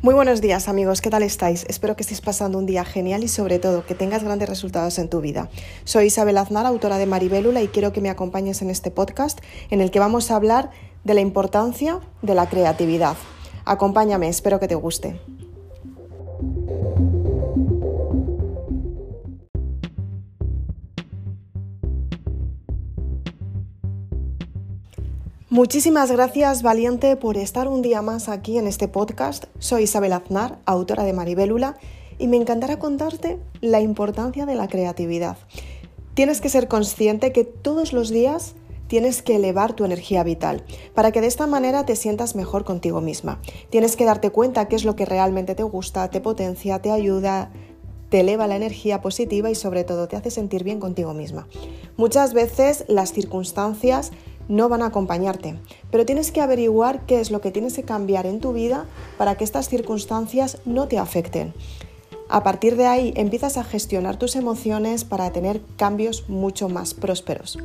Muy buenos días amigos, ¿qué tal estáis? Espero que estéis pasando un día genial y sobre todo que tengas grandes resultados en tu vida. Soy Isabel Aznar, autora de Maribélula y quiero que me acompañes en este podcast en el que vamos a hablar de la importancia de la creatividad. Acompáñame, espero que te guste. Muchísimas gracias, Valiente, por estar un día más aquí en este podcast. Soy Isabel Aznar, autora de Maribélula, y me encantará contarte la importancia de la creatividad. Tienes que ser consciente que todos los días tienes que elevar tu energía vital para que de esta manera te sientas mejor contigo misma. Tienes que darte cuenta qué es lo que realmente te gusta, te potencia, te ayuda, te eleva la energía positiva y sobre todo te hace sentir bien contigo misma. Muchas veces las circunstancias no van a acompañarte, pero tienes que averiguar qué es lo que tienes que cambiar en tu vida para que estas circunstancias no te afecten. A partir de ahí empiezas a gestionar tus emociones para tener cambios mucho más prósperos.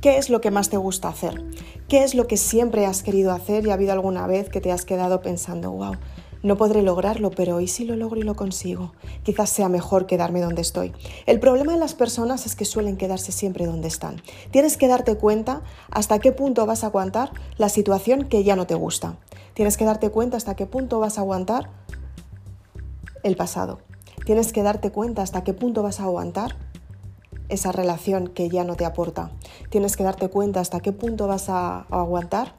¿Qué es lo que más te gusta hacer? ¿Qué es lo que siempre has querido hacer y ha habido alguna vez que te has quedado pensando, wow, no podré lograrlo, pero hoy sí lo logro y lo consigo? Quizás sea mejor quedarme donde estoy. El problema de las personas es que suelen quedarse siempre donde están. Tienes que darte cuenta hasta qué punto vas a aguantar la situación que ya no te gusta. Tienes que darte cuenta hasta qué punto vas a aguantar el pasado. Tienes que darte cuenta hasta qué punto vas a aguantar esa relación que ya no te aporta. Tienes que darte cuenta hasta qué punto vas a aguantar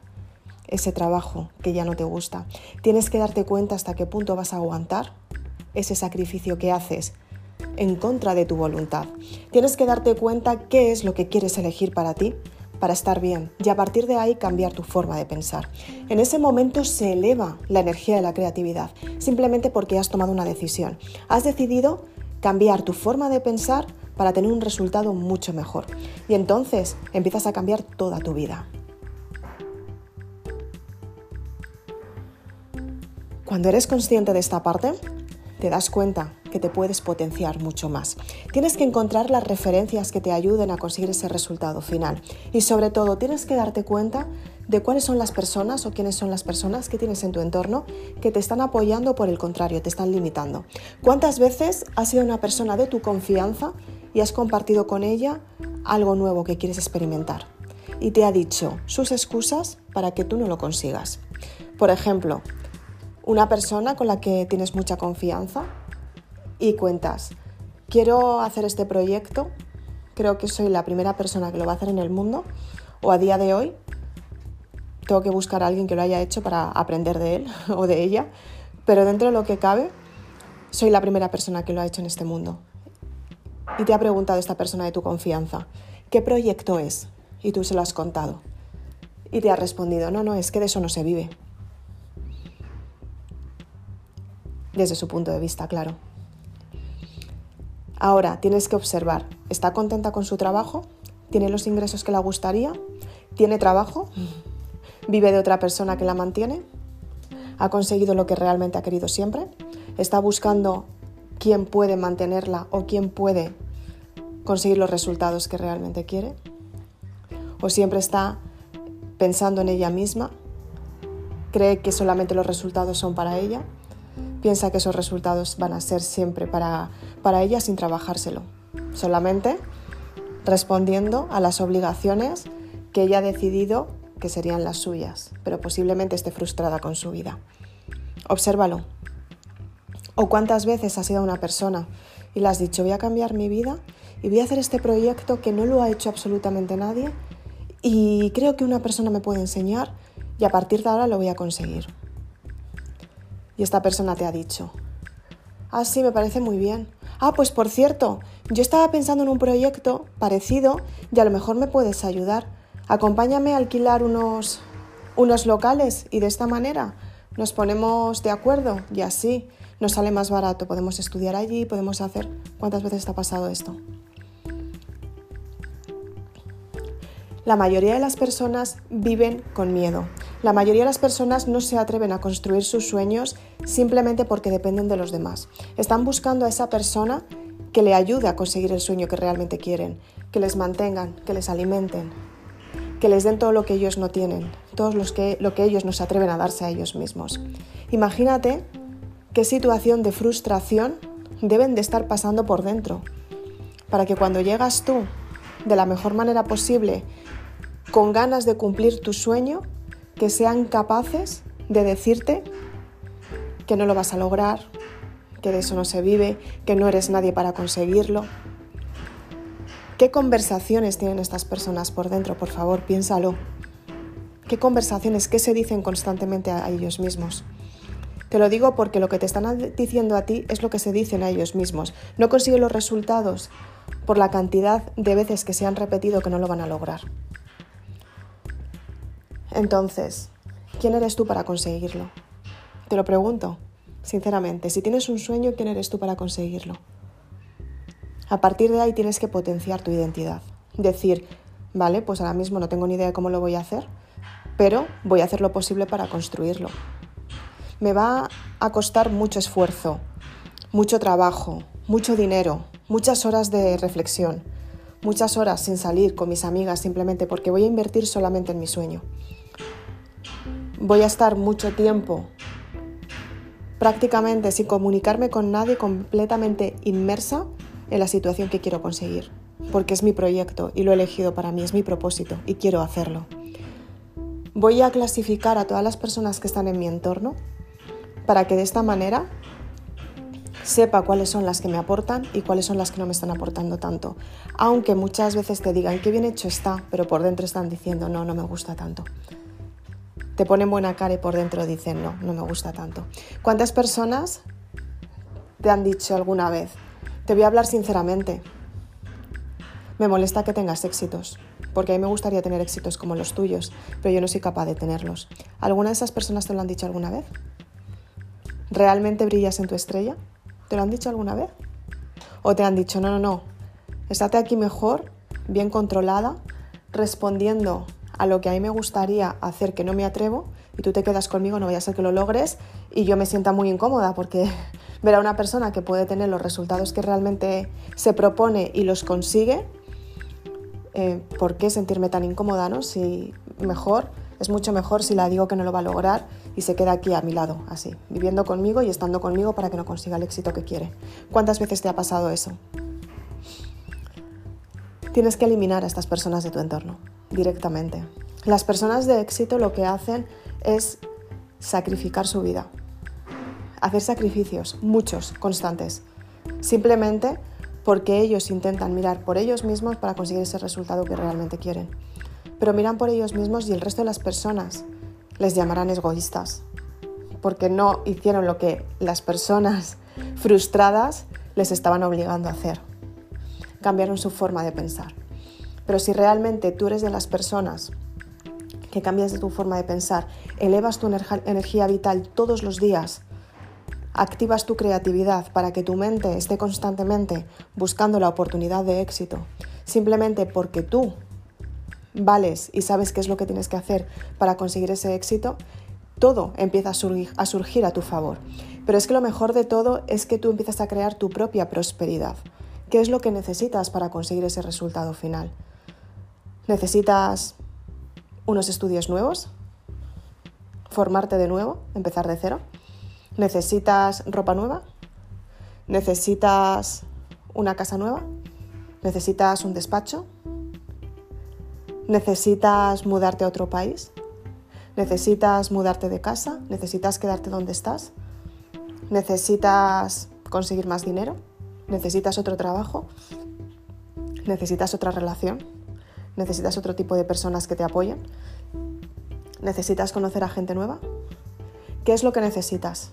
ese trabajo que ya no te gusta. Tienes que darte cuenta hasta qué punto vas a aguantar ese sacrificio que haces en contra de tu voluntad. Tienes que darte cuenta qué es lo que quieres elegir para ti, para estar bien, y a partir de ahí cambiar tu forma de pensar. En ese momento se eleva la energía de la creatividad, simplemente porque has tomado una decisión. Has decidido cambiar tu forma de pensar para tener un resultado mucho mejor. Y entonces empiezas a cambiar toda tu vida. Cuando eres consciente de esta parte, te das cuenta que te puedes potenciar mucho más. Tienes que encontrar las referencias que te ayuden a conseguir ese resultado final. Y sobre todo, tienes que darte cuenta de cuáles son las personas o quiénes son las personas que tienes en tu entorno que te están apoyando por el contrario, te están limitando. ¿Cuántas veces has sido una persona de tu confianza y has compartido con ella algo nuevo que quieres experimentar? Y te ha dicho sus excusas para que tú no lo consigas. Por ejemplo, una persona con la que tienes mucha confianza y cuentas, quiero hacer este proyecto, creo que soy la primera persona que lo va a hacer en el mundo o a día de hoy tengo que buscar a alguien que lo haya hecho para aprender de él o de ella, pero dentro de lo que cabe, soy la primera persona que lo ha hecho en este mundo. Y te ha preguntado esta persona de tu confianza, ¿qué proyecto es? Y tú se lo has contado. Y te ha respondido, no, no, es que de eso no se vive. Desde su punto de vista, claro. Ahora, tienes que observar, ¿está contenta con su trabajo? ¿Tiene los ingresos que le gustaría? ¿Tiene trabajo? ¿Vive de otra persona que la mantiene? ¿Ha conseguido lo que realmente ha querido siempre? ¿Está buscando quién puede mantenerla o quién puede conseguir los resultados que realmente quiere? ¿O siempre está pensando en ella misma? ¿Cree que solamente los resultados son para ella? Piensa que esos resultados van a ser siempre para, para ella sin trabajárselo, solamente respondiendo a las obligaciones que ella ha decidido que serían las suyas, pero posiblemente esté frustrada con su vida. Obsérvalo. ¿O cuántas veces has sido una persona y le has dicho voy a cambiar mi vida y voy a hacer este proyecto que no lo ha hecho absolutamente nadie y creo que una persona me puede enseñar y a partir de ahora lo voy a conseguir? Y esta persona te ha dicho, ah, sí, me parece muy bien. Ah, pues por cierto, yo estaba pensando en un proyecto parecido y a lo mejor me puedes ayudar. Acompáñame a alquilar unos, unos locales y de esta manera nos ponemos de acuerdo y así nos sale más barato. Podemos estudiar allí, podemos hacer... ¿Cuántas veces te ha pasado esto? La mayoría de las personas viven con miedo. La mayoría de las personas no se atreven a construir sus sueños simplemente porque dependen de los demás. Están buscando a esa persona que le ayude a conseguir el sueño que realmente quieren, que les mantengan, que les alimenten. que les den todo lo que ellos no tienen, todo lo que, lo que ellos no se atreven a darse a ellos mismos. Imagínate qué situación de frustración deben de estar pasando por dentro, para que cuando llegas tú de la mejor manera posible, con ganas de cumplir tu sueño, que sean capaces de decirte que no lo vas a lograr, que de eso no se vive, que no eres nadie para conseguirlo. ¿Qué conversaciones tienen estas personas por dentro? Por favor, piénsalo. ¿Qué conversaciones, qué se dicen constantemente a ellos mismos? Te lo digo porque lo que te están diciendo a ti es lo que se dicen a ellos mismos. No consiguen los resultados por la cantidad de veces que se han repetido que no lo van a lograr. Entonces, ¿quién eres tú para conseguirlo? Te lo pregunto, sinceramente. Si tienes un sueño, ¿quién eres tú para conseguirlo? A partir de ahí tienes que potenciar tu identidad. Decir, vale, pues ahora mismo no tengo ni idea de cómo lo voy a hacer, pero voy a hacer lo posible para construirlo. Me va a costar mucho esfuerzo, mucho trabajo, mucho dinero, muchas horas de reflexión, muchas horas sin salir con mis amigas simplemente porque voy a invertir solamente en mi sueño. Voy a estar mucho tiempo prácticamente sin comunicarme con nadie, completamente inmersa en la situación que quiero conseguir, porque es mi proyecto y lo he elegido para mí, es mi propósito y quiero hacerlo. Voy a clasificar a todas las personas que están en mi entorno para que de esta manera sepa cuáles son las que me aportan y cuáles son las que no me están aportando tanto. Aunque muchas veces te digan qué bien hecho está, pero por dentro están diciendo no, no me gusta tanto. Te ponen buena cara y por dentro dicen no, no me gusta tanto. ¿Cuántas personas te han dicho alguna vez, te voy a hablar sinceramente. Me molesta que tengas éxitos, porque a mí me gustaría tener éxitos como los tuyos, pero yo no soy capaz de tenerlos. ¿Alguna de esas personas te lo han dicho alguna vez? ¿Realmente brillas en tu estrella? ¿Te lo han dicho alguna vez? ¿O te han dicho, no, no, no, estate aquí mejor, bien controlada, respondiendo a lo que a mí me gustaría hacer que no me atrevo y tú te quedas conmigo, no vaya a ser que lo logres y yo me sienta muy incómoda porque ver a una persona que puede tener los resultados que realmente se propone y los consigue, eh, ¿por qué sentirme tan incómoda? No? Si mejor, es mucho mejor si la digo que no lo va a lograr y se queda aquí a mi lado, así, viviendo conmigo y estando conmigo para que no consiga el éxito que quiere. ¿Cuántas veces te ha pasado eso? Tienes que eliminar a estas personas de tu entorno directamente. Las personas de éxito lo que hacen es sacrificar su vida, hacer sacrificios, muchos, constantes, simplemente porque ellos intentan mirar por ellos mismos para conseguir ese resultado que realmente quieren. Pero miran por ellos mismos y el resto de las personas les llamarán egoístas, porque no hicieron lo que las personas frustradas les estaban obligando a hacer. Cambiaron su forma de pensar. Pero si realmente tú eres de las personas que cambias de tu forma de pensar, elevas tu energía vital todos los días, activas tu creatividad para que tu mente esté constantemente buscando la oportunidad de éxito, simplemente porque tú vales y sabes qué es lo que tienes que hacer para conseguir ese éxito, todo empieza a surgir, a surgir a tu favor. Pero es que lo mejor de todo es que tú empiezas a crear tu propia prosperidad. ¿Qué es lo que necesitas para conseguir ese resultado final? ¿Necesitas unos estudios nuevos? ¿Formarte de nuevo? ¿Empezar de cero? ¿Necesitas ropa nueva? ¿Necesitas una casa nueva? ¿Necesitas un despacho? ¿Necesitas mudarte a otro país? ¿Necesitas mudarte de casa? ¿Necesitas quedarte donde estás? ¿Necesitas conseguir más dinero? ¿Necesitas otro trabajo? ¿Necesitas otra relación? ¿Necesitas otro tipo de personas que te apoyen? ¿Necesitas conocer a gente nueva? ¿Qué es lo que necesitas?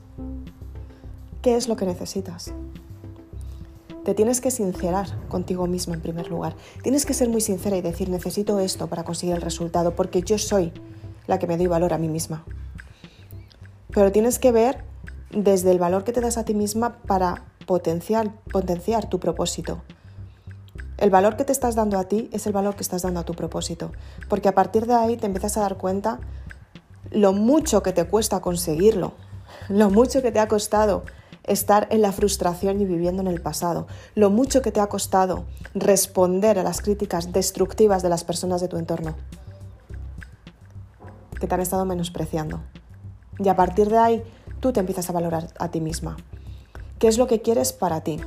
¿Qué es lo que necesitas? Te tienes que sincerar contigo mismo en primer lugar. Tienes que ser muy sincera y decir, necesito esto para conseguir el resultado, porque yo soy la que me doy valor a mí misma. Pero tienes que ver desde el valor que te das a ti misma para potenciar, potenciar tu propósito. El valor que te estás dando a ti es el valor que estás dando a tu propósito, porque a partir de ahí te empiezas a dar cuenta lo mucho que te cuesta conseguirlo, lo mucho que te ha costado estar en la frustración y viviendo en el pasado, lo mucho que te ha costado responder a las críticas destructivas de las personas de tu entorno. que te han estado menospreciando. Y a partir de ahí, tú te empiezas a valorar a ti misma. ¿Qué es lo que quieres para ti?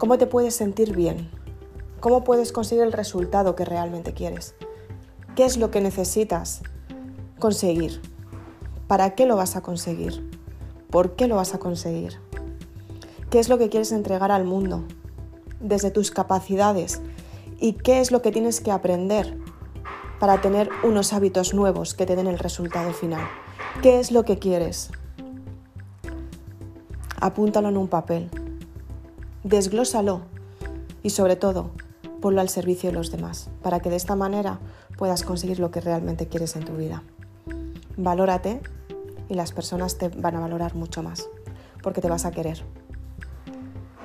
¿Cómo te puedes sentir bien? ¿Cómo puedes conseguir el resultado que realmente quieres? ¿Qué es lo que necesitas conseguir? ¿Para qué lo vas a conseguir? ¿Por qué lo vas a conseguir? ¿Qué es lo que quieres entregar al mundo? Desde tus capacidades. ¿Y qué es lo que tienes que aprender para tener unos hábitos nuevos que te den el resultado final? ¿Qué es lo que quieres? Apúntalo en un papel. Desglósalo. Y sobre todo, ponlo al servicio de los demás, para que de esta manera puedas conseguir lo que realmente quieres en tu vida. Valórate y las personas te van a valorar mucho más, porque te vas a querer.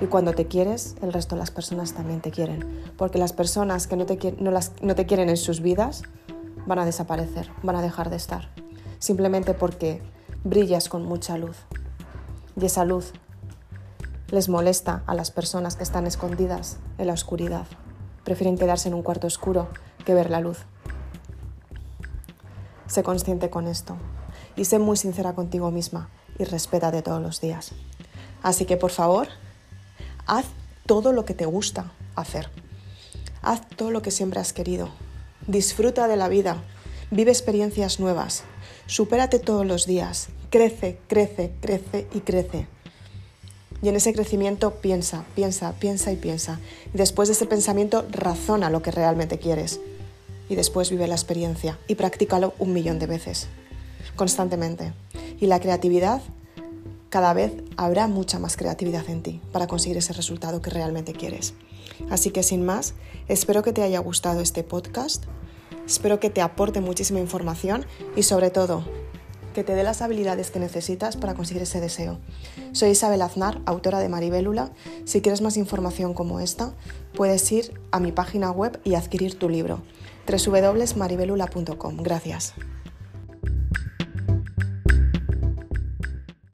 Y cuando te quieres, el resto de las personas también te quieren, porque las personas que no te, no, no te quieren en sus vidas van a desaparecer, van a dejar de estar, simplemente porque brillas con mucha luz. Y esa luz les molesta a las personas que están escondidas en la oscuridad. Prefieren quedarse en un cuarto oscuro que ver la luz. Sé consciente con esto y sé muy sincera contigo misma y respétate todos los días. Así que por favor, haz todo lo que te gusta hacer. Haz todo lo que siempre has querido. Disfruta de la vida. Vive experiencias nuevas. Supérate todos los días. Crece, crece, crece y crece. Y en ese crecimiento piensa, piensa, piensa y piensa. Y después de ese pensamiento razona lo que realmente quieres. Y después vive la experiencia y practícalo un millón de veces constantemente. Y la creatividad, cada vez habrá mucha más creatividad en ti para conseguir ese resultado que realmente quieres. Así que sin más, espero que te haya gustado este podcast, espero que te aporte muchísima información y sobre todo que te dé las habilidades que necesitas para conseguir ese deseo. Soy Isabel Aznar, autora de Maribélula. Si quieres más información como esta, puedes ir a mi página web y adquirir tu libro www.maribelula.com. Gracias.